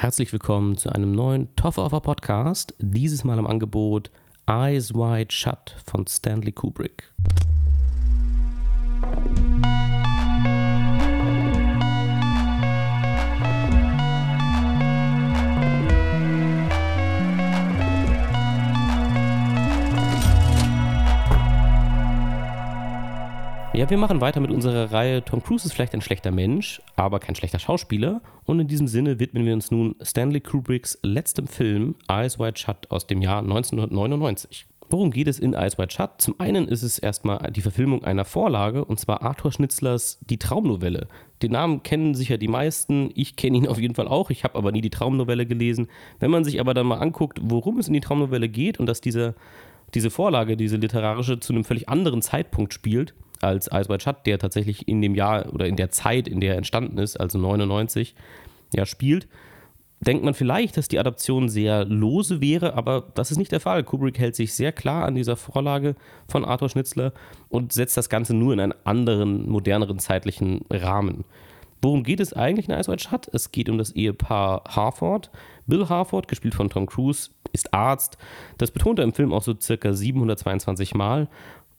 Herzlich willkommen zu einem neuen Toffer Podcast. Dieses Mal im Angebot Eyes Wide Shut von Stanley Kubrick. Ja, wir machen weiter mit unserer Reihe Tom Cruise ist vielleicht ein schlechter Mensch, aber kein schlechter Schauspieler. Und in diesem Sinne widmen wir uns nun Stanley Kubricks letztem Film Eyes Wide Shut aus dem Jahr 1999. Worum geht es in Eyes Wide Shut? Zum einen ist es erstmal die Verfilmung einer Vorlage, und zwar Arthur Schnitzlers Die Traumnovelle. Den Namen kennen sicher die meisten, ich kenne ihn auf jeden Fall auch, ich habe aber nie die Traumnovelle gelesen. Wenn man sich aber dann mal anguckt, worum es in die Traumnovelle geht und dass diese, diese Vorlage, diese literarische, zu einem völlig anderen Zeitpunkt spielt, als Eyes Wide Shut, der tatsächlich in dem Jahr oder in der Zeit, in der er entstanden ist, also 99, ja, spielt, denkt man vielleicht, dass die Adaption sehr lose wäre, aber das ist nicht der Fall. Kubrick hält sich sehr klar an dieser Vorlage von Arthur Schnitzler und setzt das Ganze nur in einen anderen, moderneren zeitlichen Rahmen. Worum geht es eigentlich in Eyes Wide Shut? Es geht um das Ehepaar Harford. Bill Harford, gespielt von Tom Cruise, ist Arzt. Das betont er im Film auch so circa 722 Mal.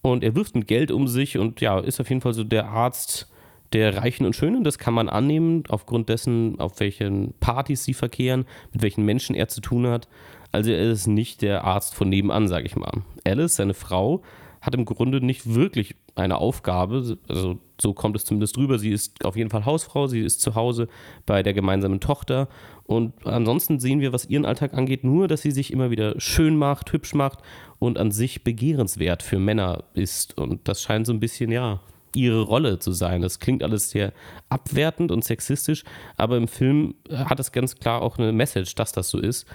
Und er wirft mit Geld um sich und ja, ist auf jeden Fall so der Arzt der Reichen und Schönen. Das kann man annehmen, aufgrund dessen, auf welchen Partys sie verkehren, mit welchen Menschen er zu tun hat. Also er ist nicht der Arzt von nebenan, sage ich mal. Alice, seine Frau, hat im Grunde nicht wirklich eine Aufgabe. Also so kommt es zumindest drüber. Sie ist auf jeden Fall Hausfrau, sie ist zu Hause bei der gemeinsamen Tochter. Und ansonsten sehen wir, was ihren Alltag angeht, nur, dass sie sich immer wieder schön macht, hübsch macht und an sich begehrenswert für Männer ist. Und das scheint so ein bisschen, ja, ihre Rolle zu sein. Das klingt alles sehr abwertend und sexistisch, aber im Film hat es ganz klar auch eine Message, dass das so ist.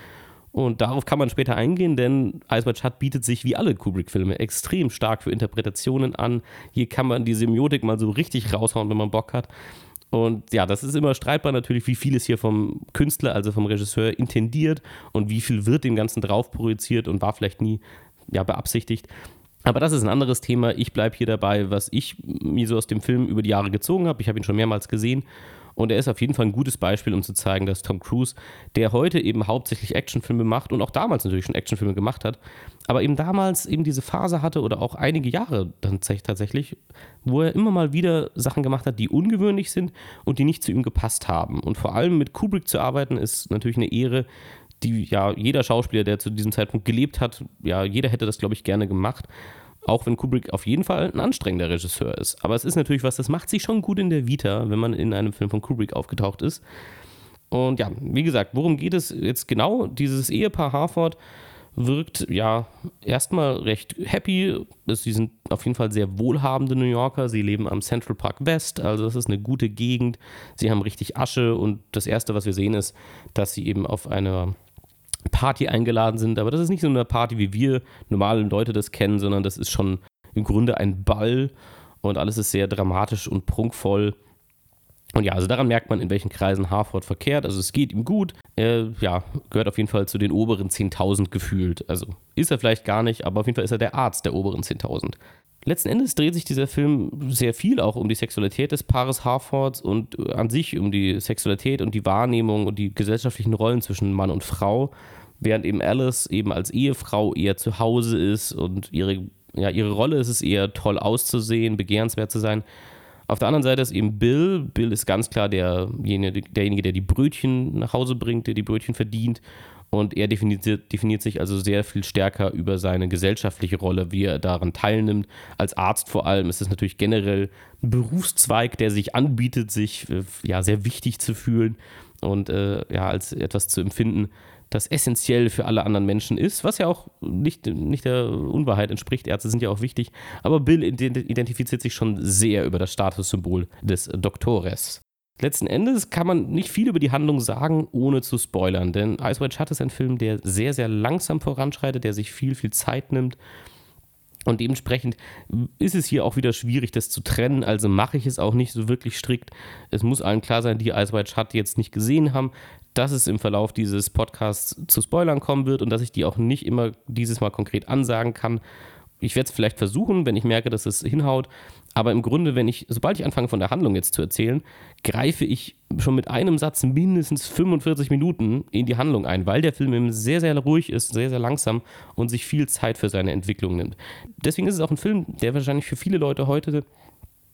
Und darauf kann man später eingehen, denn White Shut bietet sich wie alle Kubrick-Filme extrem stark für Interpretationen an. Hier kann man die Semiotik mal so richtig raushauen, wenn man Bock hat. Und ja, das ist immer streitbar natürlich, wie viel ist hier vom Künstler, also vom Regisseur, intendiert und wie viel wird dem Ganzen drauf projiziert und war vielleicht nie ja, beabsichtigt. Aber das ist ein anderes Thema. Ich bleibe hier dabei, was ich mir so aus dem Film über die Jahre gezogen habe. Ich habe ihn schon mehrmals gesehen und er ist auf jeden Fall ein gutes Beispiel, um zu zeigen, dass Tom Cruise, der heute eben hauptsächlich Actionfilme macht und auch damals natürlich schon Actionfilme gemacht hat, aber eben damals eben diese Phase hatte oder auch einige Jahre dann tatsächlich, wo er immer mal wieder Sachen gemacht hat, die ungewöhnlich sind und die nicht zu ihm gepasst haben. Und vor allem mit Kubrick zu arbeiten, ist natürlich eine Ehre, die ja jeder Schauspieler, der zu diesem Zeitpunkt gelebt hat, ja, jeder hätte das, glaube ich, gerne gemacht. Auch wenn Kubrick auf jeden Fall ein anstrengender Regisseur ist. Aber es ist natürlich was, das macht sich schon gut in der Vita, wenn man in einem Film von Kubrick aufgetaucht ist. Und ja, wie gesagt, worum geht es jetzt genau? Dieses Ehepaar Harford wirkt ja erstmal recht happy. Sie sind auf jeden Fall sehr wohlhabende New Yorker. Sie leben am Central Park West, also das ist eine gute Gegend. Sie haben richtig Asche und das Erste, was wir sehen, ist, dass sie eben auf einer Party eingeladen sind. Aber das ist nicht so eine Party, wie wir normalen Leute das kennen, sondern das ist schon im Grunde ein Ball und alles ist sehr dramatisch und prunkvoll. Und ja, also daran merkt man, in welchen Kreisen Harford verkehrt. Also es geht ihm gut. Er ja, gehört auf jeden Fall zu den oberen 10.000 gefühlt. Also ist er vielleicht gar nicht, aber auf jeden Fall ist er der Arzt der oberen 10.000. Letzten Endes dreht sich dieser Film sehr viel auch um die Sexualität des Paares Harfords und an sich um die Sexualität und die Wahrnehmung und die gesellschaftlichen Rollen zwischen Mann und Frau während eben Alice eben als Ehefrau eher zu Hause ist und ihre, ja, ihre Rolle ist es eher toll auszusehen, begehrenswert zu sein. Auf der anderen Seite ist eben Bill. Bill ist ganz klar derjenige, derjenige, der die Brötchen nach Hause bringt, der die Brötchen verdient. Und er definiert, definiert, sich also sehr viel stärker über seine gesellschaftliche Rolle, wie er daran teilnimmt. Als Arzt vor allem ist es natürlich generell ein Berufszweig, der sich anbietet, sich äh, ja, sehr wichtig zu fühlen und äh, ja, als etwas zu empfinden, das essentiell für alle anderen Menschen ist, was ja auch nicht, nicht der Unwahrheit entspricht. Ärzte sind ja auch wichtig. Aber Bill identifiziert sich schon sehr über das Statussymbol des Doktores. Letzten Endes kann man nicht viel über die Handlung sagen, ohne zu spoilern, denn Ice White Shut ist ein Film, der sehr, sehr langsam voranschreitet, der sich viel, viel Zeit nimmt. Und dementsprechend ist es hier auch wieder schwierig, das zu trennen. Also mache ich es auch nicht so wirklich strikt. Es muss allen klar sein, die Ice White Shut jetzt nicht gesehen haben, dass es im Verlauf dieses Podcasts zu Spoilern kommen wird und dass ich die auch nicht immer dieses Mal konkret ansagen kann. ich werde es vielleicht versuchen, wenn ich merke, dass es hinhaut. Aber im Grunde, wenn ich, sobald ich anfange von der Handlung jetzt zu erzählen, greife ich schon mit einem Satz mindestens 45 Minuten in die Handlung ein, weil der Film eben sehr, sehr ruhig ist, sehr, sehr langsam und sich viel Zeit für seine Entwicklung nimmt. Deswegen ist es auch ein Film, der wahrscheinlich für viele Leute heute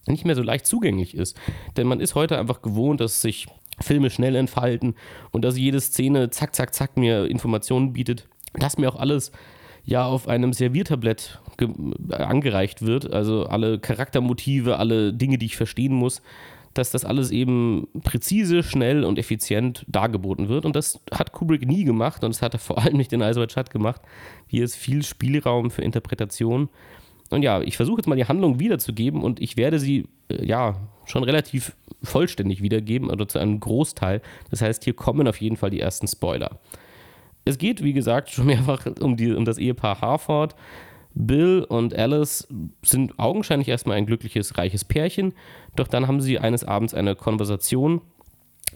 nicht mehr so leicht zugänglich ist. Denn man ist heute einfach gewohnt, dass sich Filme schnell entfalten und dass jede Szene zack, zack, zack mir Informationen bietet. Dass mir auch alles ja auf einem Serviertablett angereicht wird, also alle Charaktermotive, alle Dinge, die ich verstehen muss, dass das alles eben präzise, schnell und effizient dargeboten wird. Und das hat Kubrick nie gemacht und das hat er vor allem nicht in Ice White Shut gemacht. Hier ist viel Spielraum für Interpretation. Und ja, ich versuche jetzt mal die Handlung wiederzugeben und ich werde sie äh, ja schon relativ vollständig wiedergeben oder zu einem Großteil. Das heißt, hier kommen auf jeden Fall die ersten Spoiler. Es geht, wie gesagt, schon mehrfach um, die, um das Ehepaar Harford. Bill und Alice sind augenscheinlich erstmal ein glückliches, reiches Pärchen, doch dann haben sie eines Abends eine Konversation,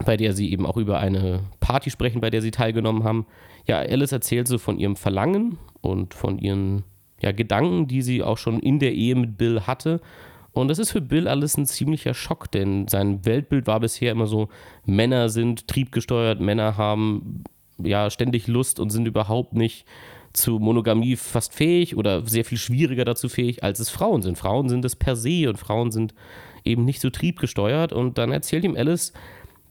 bei der sie eben auch über eine Party sprechen, bei der sie teilgenommen haben. Ja, Alice erzählt so von ihrem Verlangen und von ihren ja, Gedanken, die sie auch schon in der Ehe mit Bill hatte. Und das ist für Bill alles ein ziemlicher Schock, denn sein Weltbild war bisher immer so, Männer sind triebgesteuert, Männer haben ja ständig Lust und sind überhaupt nicht zu Monogamie fast fähig oder sehr viel schwieriger dazu fähig, als es Frauen sind. Frauen sind es per se und Frauen sind eben nicht so triebgesteuert. Und dann erzählt ihm Alice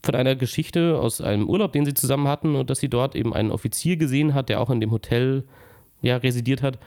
von einer Geschichte aus einem Urlaub, den sie zusammen hatten und dass sie dort eben einen Offizier gesehen hat, der auch in dem Hotel ja, residiert hat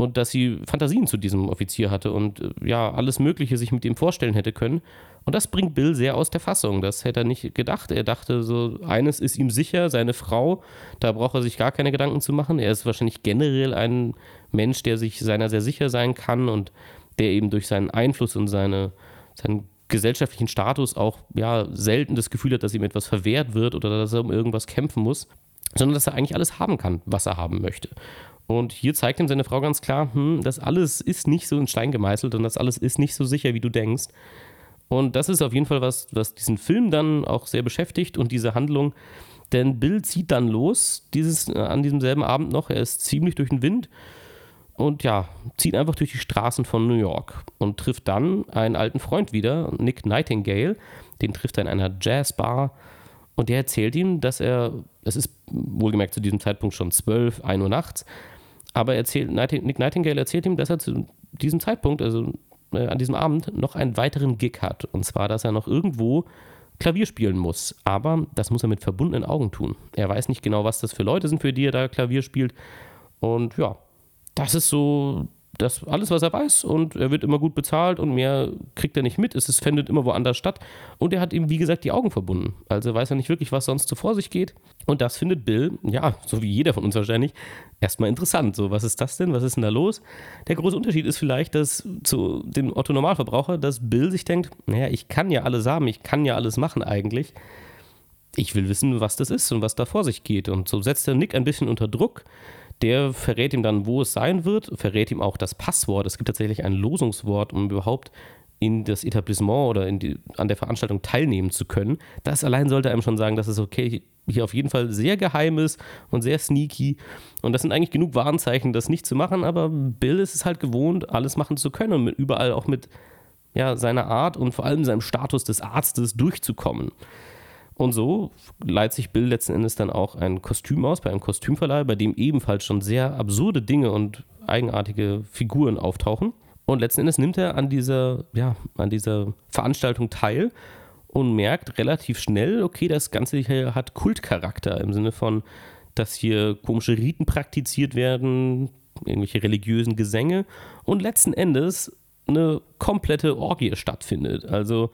und dass sie Fantasien zu diesem Offizier hatte und äh, ja, alles Mögliche sich mit ihm vorstellen hätte können. Und das bringt Bill sehr aus der Fassung. Das hätte er nicht gedacht. Er dachte so, eines ist ihm sicher, seine Frau, da braucht er sich gar keine Gedanken zu machen. Er ist wahrscheinlich generell ein Mensch, der sich seiner sehr sicher sein kann und der eben durch seinen Einfluss und seine, seinen gesellschaftlichen Status auch ja, selten das Gefühl hat, dass ihm etwas verwehrt wird oder dass er um irgendwas kämpfen muss, sondern dass er eigentlich alles haben kann, was er haben möchte. Und hier zeigt ihm seine Frau ganz klar, hm, das alles ist nicht so in Stein gemeißelt und das alles ist nicht so sicher, wie du denkst. Und das ist auf jeden Fall was, was diesen Film dann auch sehr beschäftigt und diese Handlung. Denn Bill zieht dann los, dieses, äh, an diesem selben Abend noch. Er ist ziemlich durch den Wind und ja, zieht einfach durch die Straßen von New York und trifft dann einen alten Freund wieder, Nick Nightingale. Den trifft er in einer Jazzbar und der erzählt ihm, dass er, es ist wohlgemerkt zu diesem Zeitpunkt schon 12, 1 Uhr nachts, aber erzählt, Nick Nightingale erzählt ihm, dass er zu diesem Zeitpunkt, also äh, an diesem Abend, noch einen weiteren Gig hat. Und zwar, dass er noch irgendwo Klavier spielen muss. Aber das muss er mit verbundenen Augen tun. Er weiß nicht genau, was das für Leute sind, für die er da Klavier spielt. Und ja, das ist so das alles, was er weiß und er wird immer gut bezahlt und mehr kriegt er nicht mit. Es ist, findet immer woanders statt und er hat ihm, wie gesagt, die Augen verbunden. Also weiß er nicht wirklich, was sonst so vor sich geht. Und das findet Bill, ja, so wie jeder von uns wahrscheinlich, erstmal interessant. So, was ist das denn? Was ist denn da los? Der große Unterschied ist vielleicht, dass zu dem Otto-Normalverbraucher, dass Bill sich denkt, naja, ich kann ja alles haben, ich kann ja alles machen eigentlich. Ich will wissen, was das ist und was da vor sich geht. Und so setzt er Nick ein bisschen unter Druck der verrät ihm dann, wo es sein wird, verrät ihm auch das Passwort. Es gibt tatsächlich ein Losungswort, um überhaupt in das Etablissement oder die, an der Veranstaltung teilnehmen zu können. Das allein sollte einem schon sagen, dass es okay hier auf jeden Fall sehr geheim ist und sehr sneaky. Und das sind eigentlich genug Warnzeichen, das nicht zu machen, aber Bill ist es halt gewohnt, alles machen zu können und mit, überall auch mit ja, seiner Art und vor allem seinem Status des Arztes durchzukommen. Und so leiht sich Bill letzten Endes dann auch ein Kostüm aus bei einem Kostümverleih, bei dem ebenfalls schon sehr absurde Dinge und eigenartige Figuren auftauchen. Und letzten Endes nimmt er an dieser, ja, an dieser Veranstaltung teil und merkt relativ schnell, okay, das Ganze hier hat Kultcharakter im Sinne von, dass hier komische Riten praktiziert werden, irgendwelche religiösen Gesänge und letzten Endes eine komplette Orgie stattfindet. Also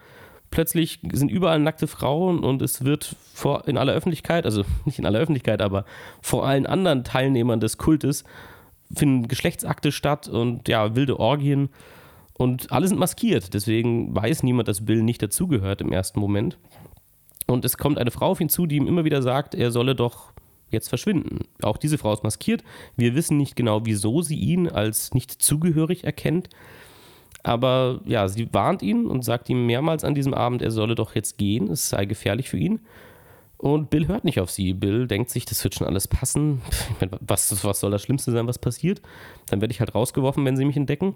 plötzlich sind überall nackte Frauen und es wird vor, in aller Öffentlichkeit, also nicht in aller Öffentlichkeit, aber vor allen anderen Teilnehmern des Kultes finden Geschlechtsakte statt und ja, wilde Orgien und alle sind maskiert. Deswegen weiß niemand, dass Bill nicht dazugehört im ersten Moment. Und es kommt eine Frau auf ihn zu, die ihm immer wieder sagt, er solle doch jetzt verschwinden. Auch diese Frau ist maskiert. Wir wissen nicht genau, wieso sie ihn als nicht zugehörig erkennt. Aber ja, sie warnt ihn und sagt ihm mehrmals an diesem Abend, er solle doch jetzt gehen, es sei gefährlich für ihn. Und Bill hört nicht auf sie. Bill denkt sich, das wird schon alles passen. Was, was soll das Schlimmste sein, was passiert? Dann werde ich halt rausgeworfen, wenn sie mich entdecken.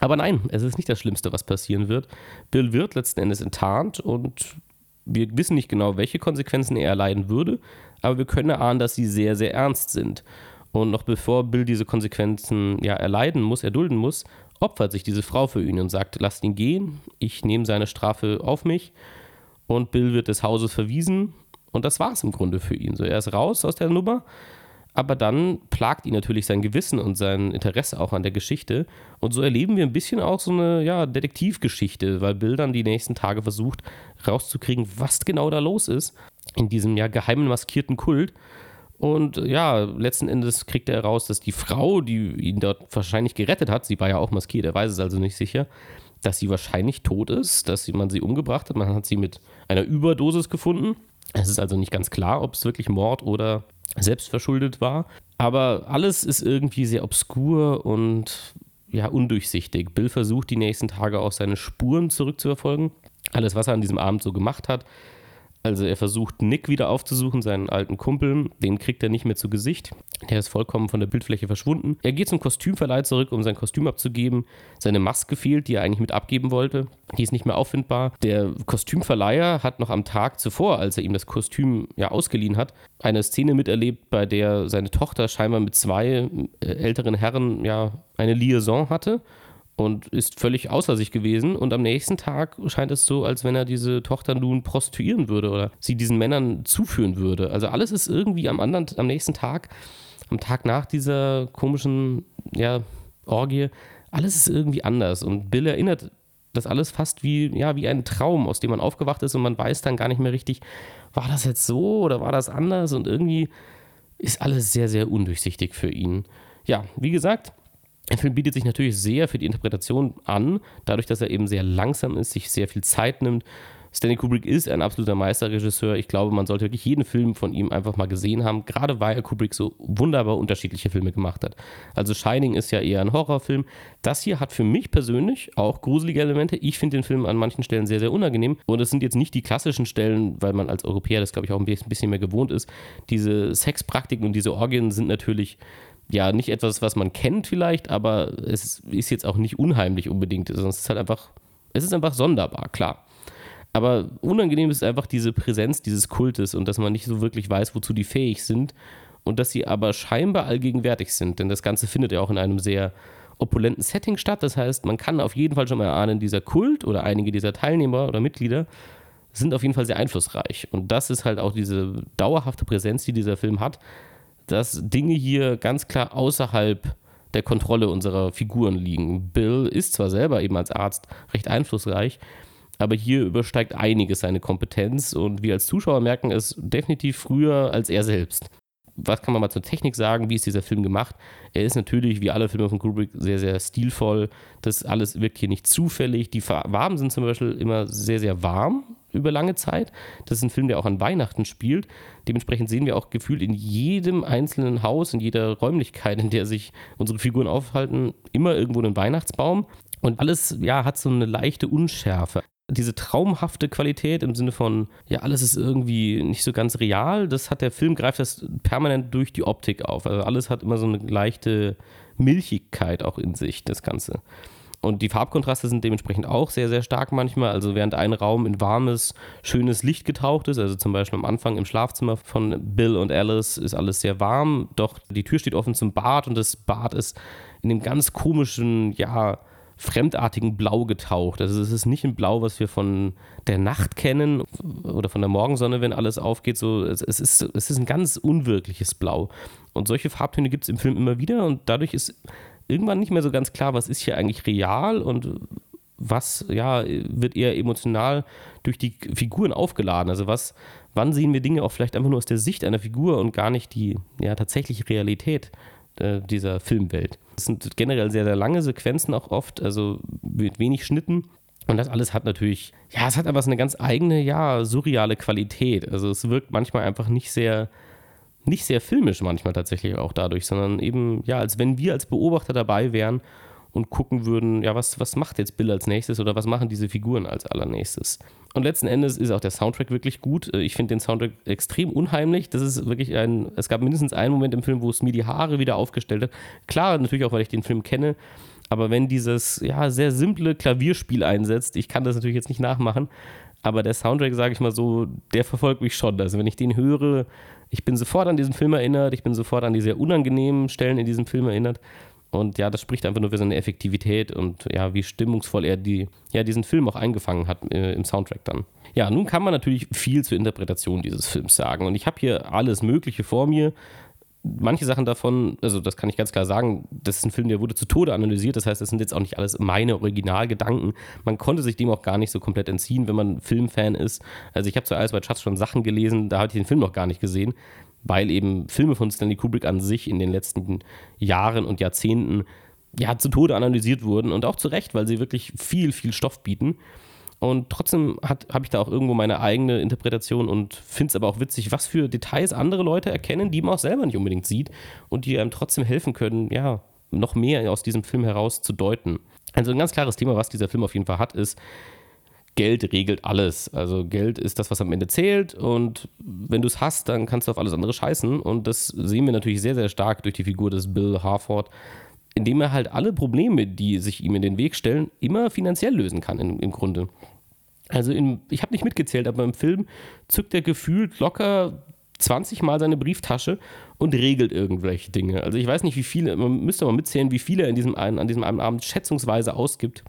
Aber nein, es ist nicht das Schlimmste, was passieren wird. Bill wird letzten Endes enttarnt und wir wissen nicht genau, welche Konsequenzen er erleiden würde, aber wir können erahnen, dass sie sehr, sehr ernst sind. Und noch bevor Bill diese Konsequenzen ja erleiden muss, erdulden muss, opfert sich diese Frau für ihn und sagt, lasst ihn gehen, ich nehme seine Strafe auf mich und Bill wird des Hauses verwiesen und das war es im Grunde für ihn. So, er ist raus aus der Nummer, aber dann plagt ihn natürlich sein Gewissen und sein Interesse auch an der Geschichte und so erleben wir ein bisschen auch so eine ja, Detektivgeschichte, weil Bill dann die nächsten Tage versucht rauszukriegen, was genau da los ist in diesem ja geheimen maskierten Kult. Und ja, letzten Endes kriegt er heraus, dass die Frau, die ihn dort wahrscheinlich gerettet hat, sie war ja auch maskiert, er weiß es also nicht sicher, dass sie wahrscheinlich tot ist, dass man sie umgebracht hat. Man hat sie mit einer Überdosis gefunden. Es ist also nicht ganz klar, ob es wirklich Mord oder selbstverschuldet war. Aber alles ist irgendwie sehr obskur und ja, undurchsichtig. Bill versucht die nächsten Tage auch seine Spuren zurückzuverfolgen. Alles, was er an diesem Abend so gemacht hat, also er versucht Nick wieder aufzusuchen, seinen alten Kumpel. Den kriegt er nicht mehr zu Gesicht. Der ist vollkommen von der Bildfläche verschwunden. Er geht zum Kostümverleih zurück, um sein Kostüm abzugeben. Seine Maske fehlt, die er eigentlich mit abgeben wollte. Die ist nicht mehr auffindbar. Der Kostümverleiher hat noch am Tag zuvor, als er ihm das Kostüm ja ausgeliehen hat, eine Szene miterlebt, bei der seine Tochter scheinbar mit zwei äh, älteren Herren ja eine Liaison hatte und ist völlig außer sich gewesen. Und am nächsten Tag scheint es so, als wenn er diese Tochter nun prostituieren würde oder sie diesen Männern zuführen würde. Also alles ist irgendwie am anderen, am nächsten Tag, am Tag nach dieser komischen ja, Orgie, alles ist irgendwie anders. Und Bill erinnert das alles fast wie, ja, wie ein Traum, aus dem man aufgewacht ist und man weiß dann gar nicht mehr richtig, war das jetzt so oder war das anders? Und irgendwie ist alles sehr, sehr undurchsichtig für ihn. Ja, wie gesagt, der Film bietet sich natürlich sehr für die Interpretation an, dadurch, dass er eben sehr langsam ist, sich sehr viel Zeit nimmt. Stanley Kubrick ist ein absoluter Meisterregisseur. Ich glaube, man sollte wirklich jeden Film von ihm einfach mal gesehen haben, gerade weil Kubrick so wunderbar unterschiedliche Filme gemacht hat. Also Shining ist ja eher ein Horrorfilm. Das hier hat für mich persönlich auch gruselige Elemente. Ich finde den Film an manchen Stellen sehr, sehr unangenehm. Und es sind jetzt nicht die klassischen Stellen, weil man als Europäer das, glaube ich, auch ein bisschen mehr gewohnt ist. Diese Sexpraktiken und diese Orgien sind natürlich ja nicht etwas, was man kennt vielleicht, aber es ist jetzt auch nicht unheimlich unbedingt, sondern es ist halt einfach, es ist einfach sonderbar, klar. Aber unangenehm ist einfach diese Präsenz dieses Kultes und dass man nicht so wirklich weiß, wozu die fähig sind und dass sie aber scheinbar allgegenwärtig sind, denn das Ganze findet ja auch in einem sehr opulenten Setting statt. Das heißt, man kann auf jeden Fall schon mal erahnen, dieser Kult oder einige dieser Teilnehmer oder Mitglieder sind auf jeden Fall sehr einflussreich. Und das ist halt auch diese dauerhafte Präsenz, die dieser Film hat, dass Dinge hier ganz klar außerhalb der Kontrolle unserer Figuren liegen. Bill ist zwar selber eben als Arzt recht einflussreich, aber hier übersteigt einiges seine Kompetenz und wir als Zuschauer merken es definitiv früher als er selbst. Was kann man mal zur Technik sagen? Wie ist dieser Film gemacht? Er ist natürlich, wie alle Filme von Kubrick, sehr, sehr stilvoll. Das alles wirkt hier nicht zufällig. Die Farben sind zum Beispiel immer sehr, sehr warm über lange Zeit. Das ist ein Film, der auch an Weihnachten spielt. Dementsprechend sehen wir auch gefühlt in jedem einzelnen Haus, in jeder Räumlichkeit, in der sich unsere Figuren aufhalten, immer irgendwo einen Weihnachtsbaum. Und alles, ja, hat so eine leichte Unschärfe. Diese traumhafte Qualität im Sinne von, ja, alles ist irgendwie nicht so ganz real, das hat der Film, greift das permanent durch die Optik auf. Also alles hat immer so eine leichte Milchigkeit auch in sich, das Ganze. Und die Farbkontraste sind dementsprechend auch sehr, sehr stark manchmal. Also während ein Raum in warmes, schönes Licht getaucht ist, also zum Beispiel am Anfang im Schlafzimmer von Bill und Alice ist alles sehr warm, doch die Tür steht offen zum Bad und das Bad ist in dem ganz komischen, ja, fremdartigen Blau getaucht. Also es ist nicht ein Blau, was wir von der Nacht kennen oder von der Morgensonne, wenn alles aufgeht. So, es, ist, es ist ein ganz unwirkliches Blau. Und solche Farbtöne gibt es im Film immer wieder und dadurch ist irgendwann nicht mehr so ganz klar, was ist hier eigentlich real und was ja, wird eher emotional durch die Figuren aufgeladen. Also was, wann sehen wir Dinge auch vielleicht einfach nur aus der Sicht einer Figur und gar nicht die ja, tatsächliche Realität äh, dieser Filmwelt. Es sind generell sehr, sehr lange Sequenzen auch oft, also mit wenig Schnitten. Und das alles hat natürlich, ja, es hat aber so eine ganz eigene, ja, surreale Qualität. Also es wirkt manchmal einfach nicht sehr, nicht sehr filmisch manchmal tatsächlich auch dadurch, sondern eben, ja, als wenn wir als Beobachter dabei wären und gucken würden, ja, was, was macht jetzt Bill als nächstes oder was machen diese Figuren als allernächstes. Und letzten Endes ist auch der Soundtrack wirklich gut. Ich finde den Soundtrack extrem unheimlich. Das ist wirklich ein, es gab mindestens einen Moment im Film, wo es mir die Haare wieder aufgestellt hat. Klar, natürlich auch, weil ich den Film kenne, aber wenn dieses, ja, sehr simple Klavierspiel einsetzt, ich kann das natürlich jetzt nicht nachmachen, aber der Soundtrack, sage ich mal so, der verfolgt mich schon. Also wenn ich den höre, ich bin sofort an diesen Film erinnert, ich bin sofort an die sehr unangenehmen Stellen in diesem Film erinnert. Und ja, das spricht einfach nur für seine Effektivität und ja, wie stimmungsvoll er die, ja, diesen Film auch eingefangen hat äh, im Soundtrack dann. Ja, nun kann man natürlich viel zur Interpretation dieses Films sagen. Und ich habe hier alles Mögliche vor mir manche Sachen davon, also das kann ich ganz klar sagen, das ist ein Film, der wurde zu Tode analysiert. Das heißt, das sind jetzt auch nicht alles meine Originalgedanken. Man konnte sich dem auch gar nicht so komplett entziehen, wenn man Filmfan ist. Also ich habe zu Ice White Schatz schon Sachen gelesen, da habe ich den Film noch gar nicht gesehen, weil eben Filme von Stanley Kubrick an sich in den letzten Jahren und Jahrzehnten ja zu Tode analysiert wurden und auch zu Recht, weil sie wirklich viel, viel Stoff bieten. Und trotzdem habe ich da auch irgendwo meine eigene Interpretation und finde es aber auch witzig, was für Details andere Leute erkennen, die man auch selber nicht unbedingt sieht und die einem trotzdem helfen können, ja, noch mehr aus diesem Film heraus zu deuten. Also ein ganz klares Thema, was dieser Film auf jeden Fall hat, ist, Geld regelt alles. Also Geld ist das, was am Ende zählt und wenn du es hast, dann kannst du auf alles andere scheißen und das sehen wir natürlich sehr, sehr stark durch die Figur des Bill Harford, indem er halt alle Probleme, die sich ihm in den Weg stellen, immer finanziell lösen kann im, im Grunde. Also in, ich habe nicht mitgezählt, aber im Film zückt er gefühlt locker 20 Mal seine Brieftasche und regelt irgendwelche Dinge. Also ich weiß nicht, wie viele, man müsste mal mitzählen, wie viele er in diesem einen, an diesem einen Abend schätzungsweise ausgibt.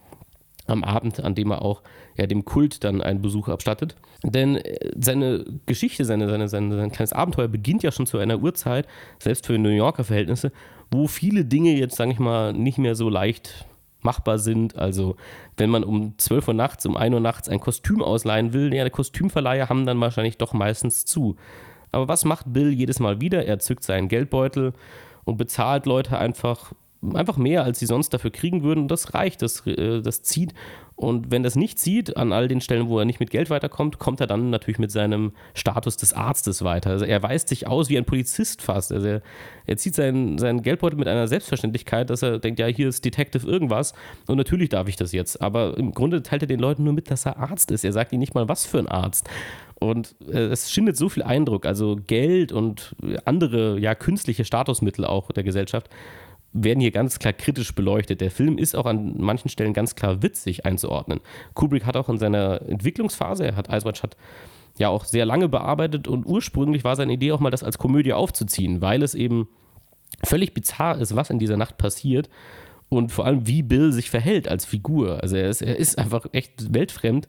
Am Abend, an dem er auch ja, dem Kult dann einen Besuch abstattet. Denn äh, seine Geschichte, seine, seine, seine, sein kleines Abenteuer beginnt ja schon zu einer Uhrzeit, selbst für New Yorker Verhältnisse, wo viele Dinge jetzt, sage ich mal, nicht mehr so leicht machbar sind. Also wenn man um 12 Uhr nachts, um 1 Uhr nachts ein Kostüm ausleihen will, ja, der Kostümverleiher haben dann wahrscheinlich doch meistens zu. Aber was macht Bill jedes Mal wieder? Er zückt seinen Geldbeutel und bezahlt Leute einfach einfach mehr, als sie sonst dafür kriegen würden. Und das reicht, das, äh, das zieht. Und wenn das nicht zieht, an all den Stellen, wo er nicht mit Geld weiterkommt, kommt er dann natürlich mit seinem Status des Arztes weiter. Also er weist sich aus wie ein Polizist fast. Also er, er zieht seinen, seinen Geldbeutel mit einer Selbstverständlichkeit, dass er denkt, ja, hier ist Detective irgendwas und natürlich darf ich das jetzt. Aber im Grunde teilt er den Leuten nur mit, dass er Arzt ist. Er sagt ihnen nicht mal, was für ein Arzt. Und äh, es schindet so viel Eindruck, also Geld und andere ja künstliche Statusmittel auch der Gesellschaft werden hier ganz klar kritisch beleuchtet. Der Film ist auch an manchen Stellen ganz klar witzig einzuordnen. Kubrick hat auch in seiner Entwicklungsphase, er hat Ice Watch hat ja auch sehr lange bearbeitet und ursprünglich war seine Idee auch mal, das als Komödie aufzuziehen, weil es eben völlig bizarr ist, was in dieser Nacht passiert und vor allem, wie Bill sich verhält als Figur. Also er ist, er ist einfach echt weltfremd.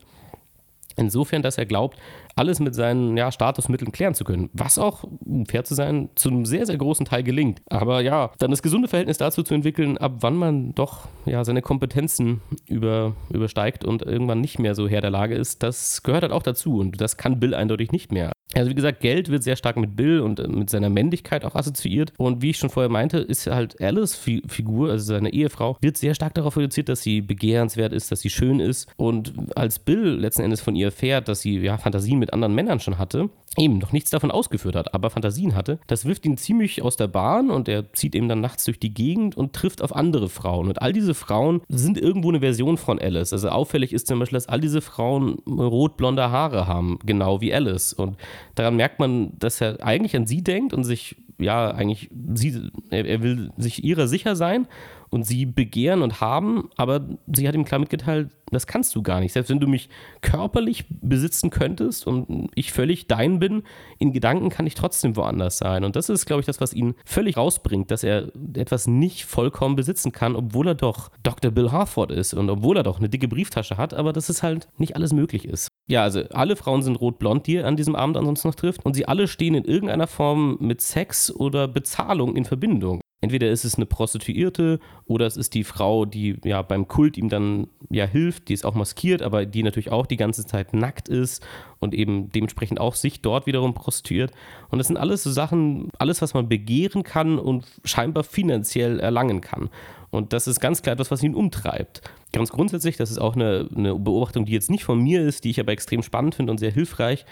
Insofern, dass er glaubt, alles mit seinen ja, Statusmitteln klären zu können. Was auch, um fair zu sein, zu einem sehr, sehr großen Teil gelingt. Aber ja, dann das gesunde Verhältnis dazu zu entwickeln, ab wann man doch ja, seine Kompetenzen über, übersteigt und irgendwann nicht mehr so Herr der Lage ist, das gehört halt auch dazu. Und das kann Bill eindeutig nicht mehr. Also wie gesagt, Geld wird sehr stark mit Bill und äh, mit seiner Männlichkeit auch assoziiert. Und wie ich schon vorher meinte, ist halt Alice Figur, also seine Ehefrau, wird sehr stark darauf reduziert, dass sie begehrenswert ist, dass sie schön ist. Und als Bill letzten Endes von ihr erfährt, dass sie ja Fantasien mit anderen Männern schon hatte, eben noch nichts davon ausgeführt hat, aber Fantasien hatte, das wirft ihn ziemlich aus der Bahn und er zieht eben dann nachts durch die Gegend und trifft auf andere Frauen. Und all diese Frauen sind irgendwo eine Version von Alice. Also auffällig ist zum Beispiel, dass all diese Frauen rotblonde Haare haben, genau wie Alice. Und daran merkt man, dass er eigentlich an sie denkt und sich, ja, eigentlich, sie, er will sich ihrer sicher sein und sie begehren und haben, aber sie hat ihm klar mitgeteilt, das kannst du gar nicht. Selbst wenn du mich körperlich besitzen könntest und ich völlig dein bin, in Gedanken kann ich trotzdem woanders sein. Und das ist, glaube ich, das, was ihn völlig rausbringt, dass er etwas nicht vollkommen besitzen kann, obwohl er doch Dr. Bill Harford ist und obwohl er doch eine dicke Brieftasche hat, aber dass es halt nicht alles möglich ist. Ja, also alle Frauen sind rot-blond, die er an diesem Abend ansonsten noch trifft und sie alle stehen in irgendeiner Form mit Sex oder Bezahlung in Verbindung. Entweder ist es eine Prostituierte oder es ist die Frau, die ja beim Kult ihm dann ja hilft, die ist auch maskiert, aber die natürlich auch die ganze Zeit nackt ist und eben dementsprechend auch sich dort wiederum prostituiert. Und das sind alles so Sachen, alles, was man begehren kann und scheinbar finanziell erlangen kann. Und das ist ganz klar etwas, was ihn umtreibt. Ganz grundsätzlich, das ist auch eine, eine Beobachtung, die jetzt nicht von mir ist, die ich aber extrem spannend finde und sehr hilfreich,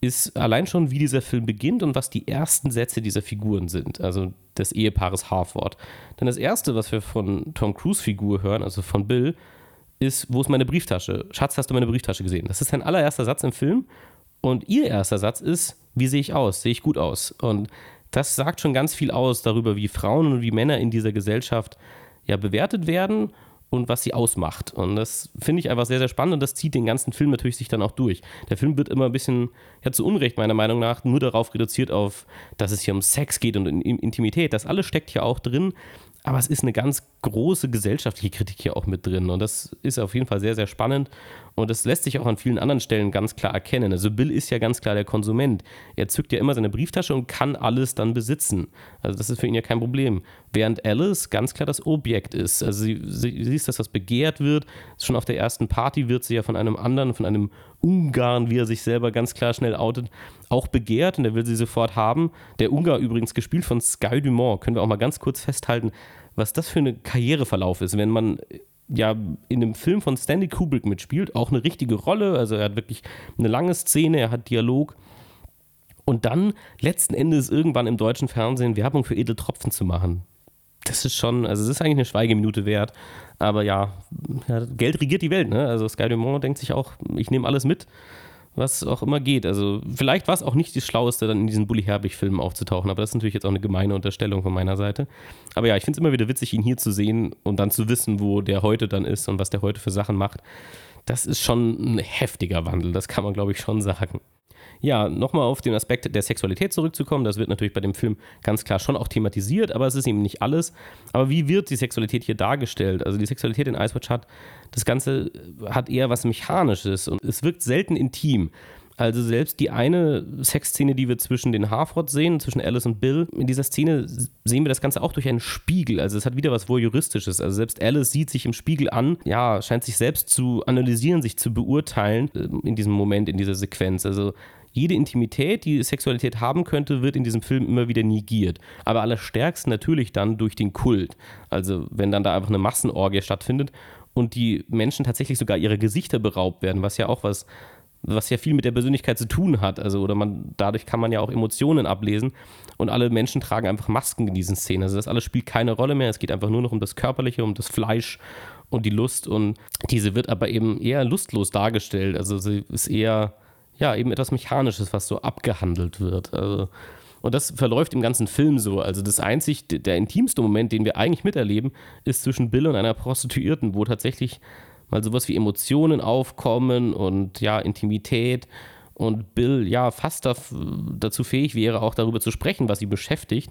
ist allein schon, wie dieser Film beginnt und was die ersten Sätze dieser Figuren sind, also des Ehepaares Harford. Denn das Erste, was wir von Tom Cruise Figur hören, also von Bill, ist, wo ist meine Brieftasche? Schatz, hast du meine Brieftasche gesehen? Das ist sein allererster Satz im Film. Und ihr erster Satz ist, wie sehe ich aus? Sehe ich gut aus? Und das sagt schon ganz viel aus darüber, wie Frauen und wie Männer in dieser Gesellschaft ja bewertet werden und was sie ausmacht. Und das finde ich einfach sehr, sehr spannend und das zieht den ganzen Film natürlich sich dann auch durch. Der Film wird immer ein bisschen, ja zu Unrecht meiner Meinung nach, nur darauf reduziert auf, dass es hier um Sex geht und Intimität. Das alles steckt hier auch drin, aber es ist eine ganz große gesellschaftliche Kritik hier auch mit drin. Und das ist auf jeden Fall sehr, sehr spannend. Und das lässt sich auch an vielen anderen Stellen ganz klar erkennen. Also Bill ist ja ganz klar der Konsument. Er zückt ja immer seine Brieftasche und kann alles dann besitzen. Also das ist für ihn ja kein Problem. Während Alice ganz klar das Objekt ist. Also sie, sie siehst, dass das begehrt wird. Schon auf der ersten Party wird sie ja von einem anderen, von einem Ungarn, wie er sich selber ganz klar schnell outet, auch begehrt und er will sie sofort haben. Der Ungar übrigens gespielt von Sky Dumont. Können wir auch mal ganz kurz festhalten was das für ein Karriereverlauf ist, wenn man ja in einem Film von Stanley Kubrick mitspielt, auch eine richtige Rolle, also er hat wirklich eine lange Szene, er hat Dialog und dann letzten Endes irgendwann im deutschen Fernsehen Werbung für Edeltropfen zu machen. Das ist schon, also es ist eigentlich eine Schweigeminute wert, aber ja, ja Geld regiert die Welt, ne? Also Sky Dumont denkt sich auch, ich nehme alles mit was auch immer geht. Also vielleicht war es auch nicht das Schlaueste, dann in diesen Bully Herbig-Filmen aufzutauchen, aber das ist natürlich jetzt auch eine gemeine Unterstellung von meiner Seite. Aber ja, ich finde es immer wieder witzig, ihn hier zu sehen und dann zu wissen, wo der heute dann ist und was der heute für Sachen macht. Das ist schon ein heftiger Wandel, das kann man, glaube ich, schon sagen. Ja, nochmal auf den Aspekt der Sexualität zurückzukommen. Das wird natürlich bei dem Film ganz klar schon auch thematisiert, aber es ist eben nicht alles. Aber wie wird die Sexualität hier dargestellt? Also die Sexualität in Ice Watch hat, das Ganze hat eher was Mechanisches und es wirkt selten intim. Also selbst die eine Sexszene, die wir zwischen den Harford sehen, zwischen Alice und Bill, in dieser Szene sehen wir das Ganze auch durch einen Spiegel. Also es hat wieder was Voyeuristisches. Also selbst Alice sieht sich im Spiegel an, ja, scheint sich selbst zu analysieren, sich zu beurteilen äh, in diesem Moment, in dieser Sequenz. Also jede Intimität, die Sexualität haben könnte, wird in diesem Film immer wieder negiert. Aber allerstärkst natürlich dann durch den Kult. Also wenn dann da einfach eine Massenorgie stattfindet und die Menschen tatsächlich sogar ihre Gesichter beraubt werden, was ja auch was was ja viel mit der Persönlichkeit zu tun hat. Also, oder man, dadurch kann man ja auch Emotionen ablesen. Und alle Menschen tragen einfach Masken in diesen Szenen. Also das alles spielt keine Rolle mehr. Es geht einfach nur noch um das Körperliche, um das Fleisch und die Lust. Und diese wird aber eben eher lustlos dargestellt. Also sie ist eher ja, eben etwas Mechanisches, was so abgehandelt wird. Also, und das verläuft im ganzen Film so. Also das einzig, der intimste Moment, den wir eigentlich miterleben, ist zwischen Bill und einer Prostituierten, wo tatsächlich mal sowas wie Emotionen aufkommen und ja, Intimität und Bill ja fast dazu fähig wäre, auch darüber zu sprechen, was sie beschäftigt.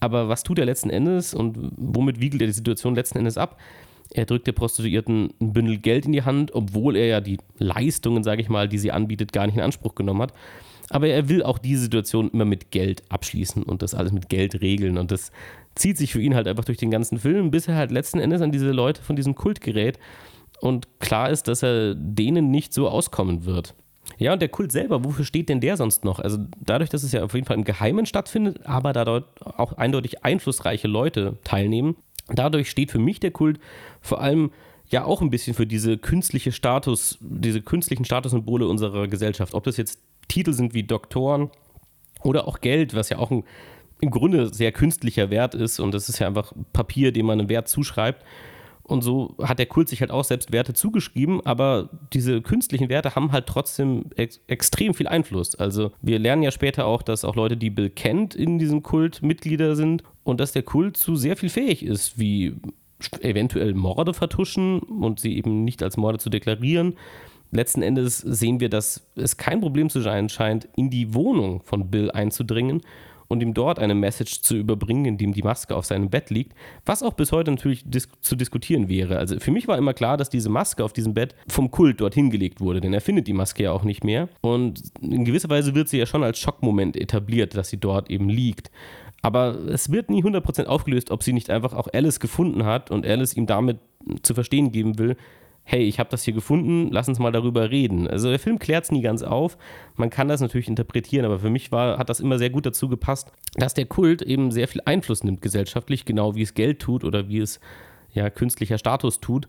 Aber was tut er letzten Endes und womit wiegelt er die Situation letzten Endes ab? Er drückt der Prostituierten ein Bündel Geld in die Hand, obwohl er ja die Leistungen, sage ich mal, die sie anbietet, gar nicht in Anspruch genommen hat. Aber er will auch diese Situation immer mit Geld abschließen und das alles mit Geld regeln. Und das zieht sich für ihn halt einfach durch den ganzen Film, bis er halt letzten Endes an diese Leute von diesem Kult gerät. Und klar ist, dass er denen nicht so auskommen wird. Ja, und der Kult selber, wofür steht denn der sonst noch? Also dadurch, dass es ja auf jeden Fall im Geheimen stattfindet, aber da dort auch eindeutig einflussreiche Leute teilnehmen, Dadurch steht für mich der Kult vor allem ja auch ein bisschen für diese künstliche Status, diese künstlichen Statussymbole unserer Gesellschaft. Ob das jetzt Titel sind wie Doktoren oder auch Geld, was ja auch ein im Grunde sehr künstlicher Wert ist und das ist ja einfach Papier, dem man einen Wert zuschreibt. Und so hat der Kult sich halt auch selbst Werte zugeschrieben, aber diese künstlichen Werte haben halt trotzdem ex extrem viel Einfluss. Also wir lernen ja später auch, dass auch Leute, die Bill kennt, in diesem Kult Mitglieder sind und dass der Kult zu sehr viel fähig ist, wie eventuell Morde vertuschen und sie eben nicht als Morde zu deklarieren. Letzten Endes sehen wir, dass es kein Problem zu sein scheint, in die Wohnung von Bill einzudringen und ihm dort eine Message zu überbringen, indem die Maske auf seinem Bett liegt, was auch bis heute natürlich dis zu diskutieren wäre. Also für mich war immer klar, dass diese Maske auf diesem Bett vom Kult dorthin gelegt wurde, denn er findet die Maske ja auch nicht mehr und in gewisser Weise wird sie ja schon als Schockmoment etabliert, dass sie dort eben liegt. Aber es wird nie 100% aufgelöst, ob sie nicht einfach auch Alice gefunden hat und Alice ihm damit zu verstehen geben will, hey, ich habe das hier gefunden, lass uns mal darüber reden. Also der Film klärt es nie ganz auf. Man kann das natürlich interpretieren, aber für mich war, hat das immer sehr gut dazu gepasst, dass der Kult eben sehr viel Einfluss nimmt gesellschaftlich, genau wie es Geld tut oder wie es ja künstlicher Status tut.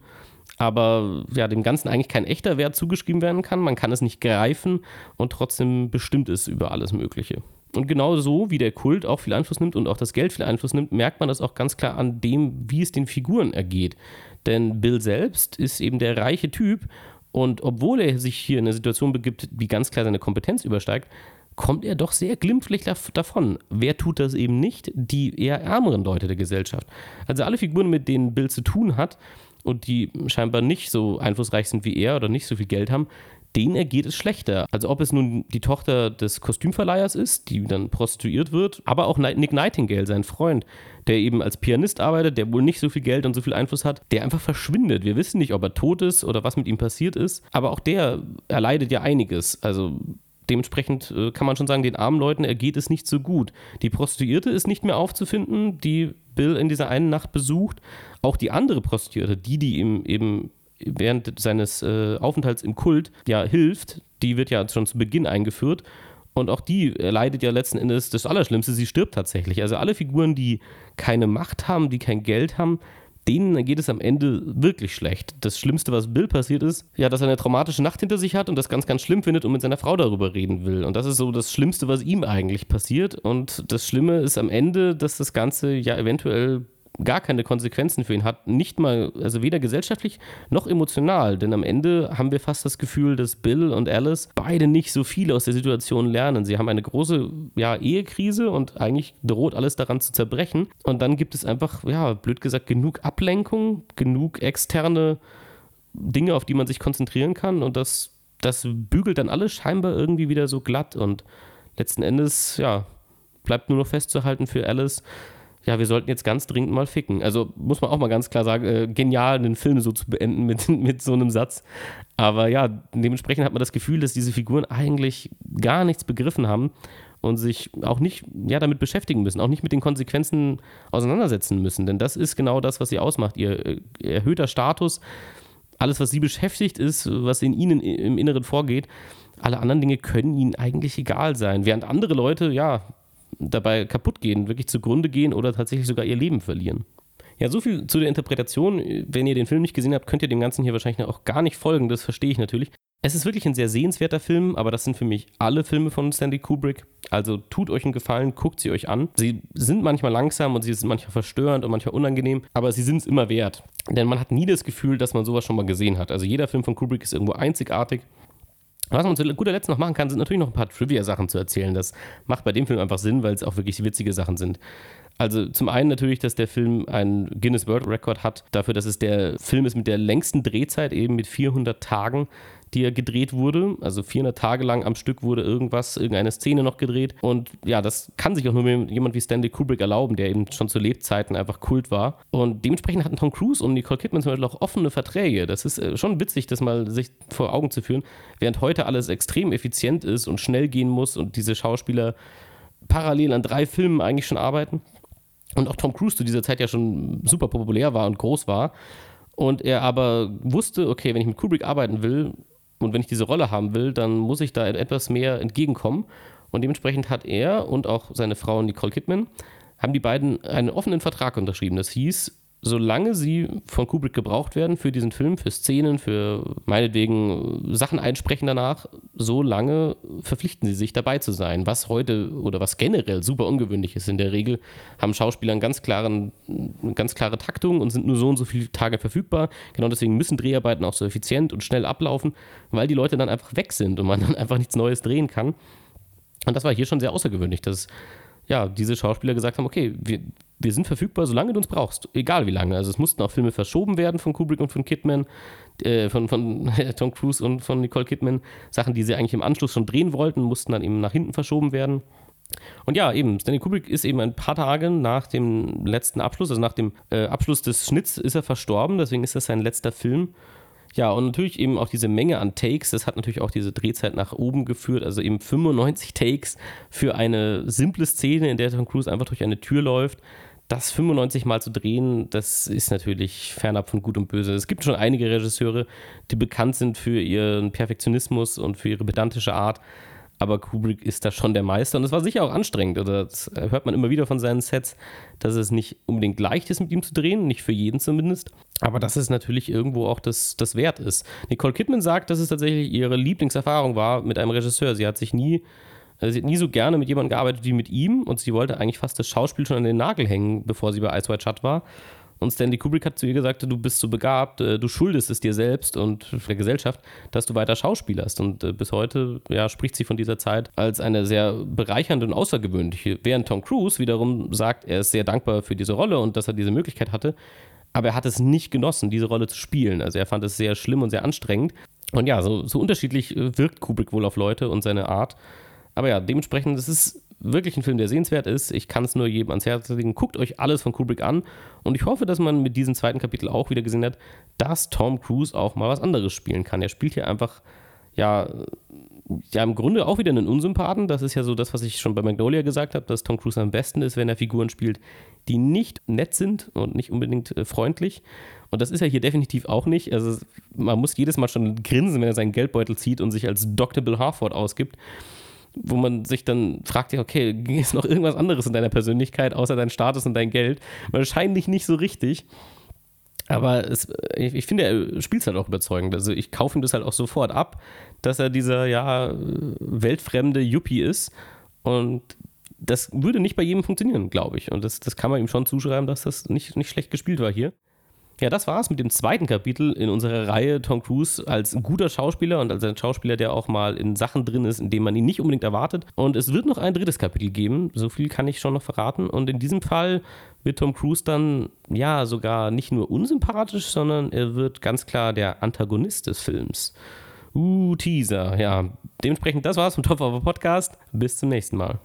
aber ja, dem Ganzen eigentlich kein echter Wert zugeschrieben werden kann. Man kann es nicht greifen und trotzdem bestimmt es über alles Mögliche. Und genau so, wie der Kult auch viel Einfluss nimmt und auch das Geld viel Einfluss nimmt, merkt man das auch ganz klar an dem, wie es den Figuren ergeht. Denn Bill selbst ist eben der reiche Typ und obwohl er sich hier in eine Situation begibt, die ganz klar seine Kompetenz übersteigt, kommt er doch sehr glimpflich davon. Wer tut das eben nicht? Die eher ärmeren Leute der Gesellschaft. Also alle Figuren, mit denen Bill zu tun hat, und die scheinbar nicht so einflussreich sind wie er oder nicht so viel Geld haben, denen ergeht es schlechter. Also ob es nun die Tochter des Kostümverleihers ist, die dann prostituiert wird, aber auch Nick Nightingale, sein Freund, der eben als Pianist arbeitet, der wohl nicht so viel Geld und so viel Einfluss hat, der einfach verschwindet. Wir wissen nicht, ob er tot ist oder was mit ihm passiert ist, aber auch der erleidet ja einiges. Also dementsprechend äh, kann man schon sagen, den armen Leuten ergeht es nicht so gut. Die Prostituierte ist nicht mehr aufzufinden, die Bill in dieser einen Nacht besucht. Auch die andere Prostituierte, die, die ihm eben während seines äh, Aufenthalts im Kult ja hilft, die wird ja schon zu Beginn eingeführt. Und auch die leidet ja letzten Endes das Allerschlimmste, sie stirbt tatsächlich. Also alle Figuren, die keine Macht haben, die kein Geld haben, denen geht es am Ende wirklich schlecht. Das Schlimmste, was Bill passiert ist, ja, dass er eine traumatische Nacht hinter sich hat und das ganz, ganz schlimm findet und mit seiner Frau darüber reden will. Und das ist so das Schlimmste, was ihm eigentlich passiert. Und das Schlimme ist am Ende, dass das Ganze ja eventuell gar keine Konsequenzen für ihn hat. Nicht mal, also weder gesellschaftlich noch emotional. Denn am Ende haben wir fast das Gefühl, dass Bill und Alice beide nicht so viel aus der Situation lernen. Sie haben eine große ja, Ehekrise und eigentlich droht alles daran zu zerbrechen. Und dann gibt es einfach, ja, blöd gesagt, genug Ablenkung, genug externe Dinge, auf die man sich konzentrieren kann. Und das, das bügelt dann alles scheinbar irgendwie wieder so glatt. Und letzten Endes, ja, bleibt nur noch festzuhalten für Alice, ja, wir sollten jetzt ganz dringend mal ficken. Also muss man auch mal ganz klar sagen, äh, genial, einen Film so zu beenden mit, mit so einem Satz. Aber ja, dementsprechend hat man das Gefühl, dass diese Figuren eigentlich gar nichts begriffen haben und sich auch nicht ja, damit beschäftigen müssen, auch nicht mit den Konsequenzen auseinandersetzen müssen. Denn das ist genau das, was sie ausmacht. Ihr, äh, erhöhter Status, alles, was sie beschäftigt ist, was in ihnen im Inneren vorgeht, alle anderen Dinge können ihnen eigentlich egal sein. Während andere Leute, ja, dabei kaputt gehen, wirklich zugrunde gehen oder tatsächlich sogar ihr Leben verlieren. Ja, so viel zu der Interpretation. Wenn ihr den Film nicht gesehen habt, könnt ihr dem Ganzen hier wahrscheinlich auch gar nicht folgen. Das verstehe ich natürlich. Es ist wirklich ein sehr sehenswerter Film, aber das sind für mich alle Filme von Stanley Kubrick. Also tut euch einen Gefallen, guckt sie euch an. Sie sind manchmal langsam und sie sind manchmal verstörend und manchmal unangenehm, aber sie sind es immer wert. Denn man hat nie das Gefühl, dass man sowas schon mal gesehen hat. Also jeder Film von Kubrick ist irgendwo einzigartig was man zu guter Letzt noch machen kann, sind natürlich noch ein paar Trivia-Sachen zu erzählen. Das macht bei dem Film einfach Sinn, weil es auch wirklich witzige Sachen sind. Also zum einen natürlich, dass der Film einen Guinness World Record hat, dafür, dass es der Film ist mit der längsten Drehzeit, eben mit 400 Tagen die er gedreht wurde. Also 400 Tage lang am Stück wurde irgendwas, irgendeine Szene noch gedreht. Und ja, das kann sich auch nur jemand wie Stanley Kubrick erlauben, der eben schon zu Lebzeiten einfach Kult war. Und dementsprechend hatten Tom Cruise und Nicole Kidman zum Beispiel auch offene Verträge. Das ist äh, schon witzig, das mal sich vor Augen zu führen. Während heute alles extrem effizient ist und schnell gehen muss und diese Schauspieler parallel an drei Filmen eigentlich schon arbeiten. Und auch Tom Cruise zu dieser Zeit ja schon super populär war und groß war. Und er aber wusste, okay, wenn ich mit Kubrick arbeiten will, und wenn ich diese Rolle haben will, dann muss ich da etwas mehr entgegenkommen. Und dementsprechend hat er und auch seine Frau Nicole Kidman, haben die beiden einen offenen Vertrag unterschrieben. Das hieß, solange sie von Kubrick gebraucht werden für diesen Film, für Szenen, für meinetwegen Sachen einsprechen danach, so lange verpflichten sie sich dabei zu sein. Was heute oder was generell super ungewöhnlich ist. In der Regel haben Schauspieler einen ganz klaren, ganz klare Taktung und sind nur so und so viele Tage verfügbar. Genau deswegen müssen Dreharbeiten auch so effizient und schnell ablaufen, weil die Leute dann einfach weg sind und man dann einfach nichts Neues drehen kann. Und das war hier schon sehr außergewöhnlich, dass ja, diese Schauspieler gesagt haben, okay, wir, wir sind verfügbar, solange du uns brauchst, egal wie lange. Also es mussten auch Filme verschoben werden von Kubrick und von Kidman, äh, von, von Tom Cruise und von Nicole Kidman. Sachen, die sie eigentlich im Anschluss schon drehen wollten, mussten dann eben nach hinten verschoben werden. Und ja, eben, Stanley Kubrick ist eben ein paar Tage nach dem letzten Abschluss, also nach dem äh, Abschluss des Schnitts, ist er verstorben, deswegen ist das sein letzter Film. Ja, und natürlich eben auch diese Menge an Takes, das hat natürlich auch diese Drehzeit nach oben geführt, also eben 95 Takes für eine simple Szene, in der Tom Cruise einfach durch eine Tür läuft. Das 95 Mal zu drehen, das ist natürlich fernab von Gut und Böse. Es gibt schon einige Regisseure, die bekannt sind für ihren Perfektionismus und für ihre pedantische Art. aber Kubrick ist da schon der Meister und es war sicher auch anstrengend. Das hört man immer wieder von seinen Sets, dass es nicht unbedingt leicht ist, mit ihm zu drehen, nicht für jeden zumindest. Aber dass es natürlich irgendwo auch das, das wert ist. Nicole Kidman sagt, dass es tatsächlich ihre Lieblingserfahrung war mit einem Regisseur. Sie hat sich nie sie hat nie so gerne mit jemandem gearbeitet wie mit ihm und sie wollte eigentlich fast das Schauspiel schon an den Nagel hängen, bevor sie bei Ice White Shut war. Und Stanley Kubrick hat zu ihr gesagt, du bist so begabt, äh, du schuldest es dir selbst und der Gesellschaft, dass du weiter schauspielerst. Und äh, bis heute ja, spricht sie von dieser Zeit als eine sehr bereichernde und außergewöhnliche. Während Tom Cruise wiederum sagt, er ist sehr dankbar für diese Rolle und dass er diese Möglichkeit hatte, aber er hat es nicht genossen, diese Rolle zu spielen. Also er fand es sehr schlimm und sehr anstrengend. Und ja, so, so unterschiedlich äh, wirkt Kubrick wohl auf Leute und seine Art. Aber ja, dementsprechend, es ist wirklich ein Film, der sehenswert ist. Ich kann es nur jedem ans Herz legen. Guckt euch alles von Kubrick an. Und ich hoffe, dass man mit diesem zweiten Kapitel auch wieder gesehen hat, dass Tom Cruise auch mal was anderes spielen kann. Er spielt hier einfach, ja, ja, im Grunde auch wieder einen Unsympathen. Das ist ja so das, was ich schon bei Magnolia gesagt habe, dass Tom Cruise am besten ist, wenn er Figuren spielt, die nicht nett sind und nicht unbedingt äh, freundlich. Und das ist er hier definitiv auch nicht. Also man muss jedes Mal schon grinsen, wenn er seinen Geldbeutel zieht und sich als Dr. Bill Harford ausgibt wo man sich dann fragt, ja, okay, ging es noch irgendwas anderes in deiner Persönlichkeit, außer dein Status und dein Geld? Wahrscheinlich nicht so richtig. Aber es, ich, ich, finde, er spielt es halt auch überzeugend. Also ich kaufe ihm das halt auch sofort ab, dass er dieser, ja, weltfremde Yuppie ist. Und das würde nicht bei jedem funktionieren, glaube ich. Und das, das kann man ihm schon zuschreiben, dass das nicht, nicht schlecht gespielt war hier. Ja, das war's mit dem zweiten Kapitel in unserer Reihe Tom Cruise als guter Schauspieler und als ein Schauspieler, der auch mal in Sachen drin ist, in denen man ihn nicht unbedingt erwartet. Und es wird noch ein drittes Kapitel geben, so viel kann ich schon noch verraten. Und in diesem Fall wird Tom Cruise dann ja sogar nicht nur unsympathisch, sondern er wird ganz klar der Antagonist des Films. Uh, Teaser, ja. Dementsprechend, das war's vom Top of Podcast. Bis zum nächsten Mal.